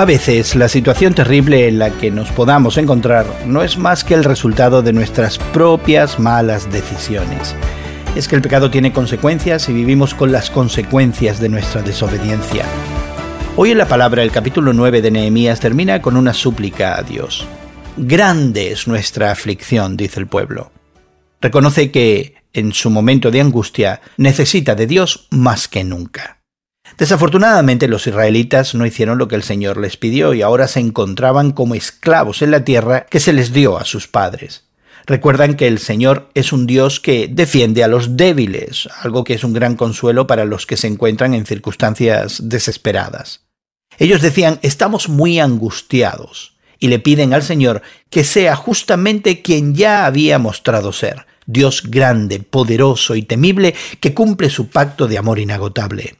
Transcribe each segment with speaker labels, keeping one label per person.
Speaker 1: A veces la situación terrible en la que nos podamos encontrar no es más que el resultado de nuestras propias malas decisiones. Es que el pecado tiene consecuencias y vivimos con las consecuencias de nuestra desobediencia. Hoy en la palabra el capítulo 9 de Nehemías termina con una súplica a Dios. Grande es nuestra aflicción, dice el pueblo. Reconoce que, en su momento de angustia, necesita de Dios más que nunca. Desafortunadamente los israelitas no hicieron lo que el Señor les pidió y ahora se encontraban como esclavos en la tierra que se les dio a sus padres. Recuerdan que el Señor es un Dios que defiende a los débiles, algo que es un gran consuelo para los que se encuentran en circunstancias desesperadas. Ellos decían, estamos muy angustiados, y le piden al Señor que sea justamente quien ya había mostrado ser, Dios grande, poderoso y temible, que cumple su pacto de amor inagotable.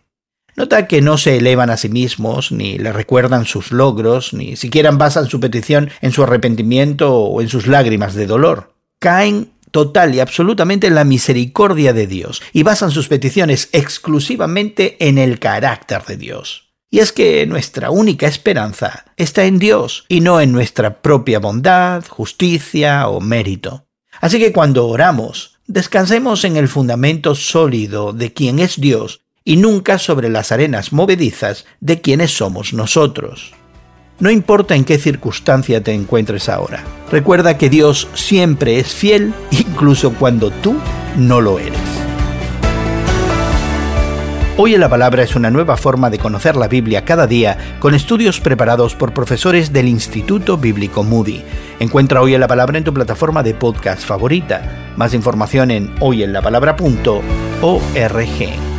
Speaker 1: Nota que no se elevan a sí mismos, ni le recuerdan sus logros, ni siquiera basan su petición en su arrepentimiento o en sus lágrimas de dolor. Caen total y absolutamente en la misericordia de Dios y basan sus peticiones exclusivamente en el carácter de Dios. Y es que nuestra única esperanza está en Dios y no en nuestra propia bondad, justicia o mérito. Así que cuando oramos, descansemos en el fundamento sólido de quien es Dios y nunca sobre las arenas movedizas de quienes somos nosotros. No importa en qué circunstancia te encuentres ahora, recuerda que Dios siempre es fiel incluso cuando tú no lo eres. Hoy en la Palabra es una nueva forma de conocer la Biblia cada día con estudios preparados por profesores del Instituto Bíblico Moody. Encuentra Hoy en la Palabra en tu plataforma de podcast favorita. Más información en hoyenlapalabra.org.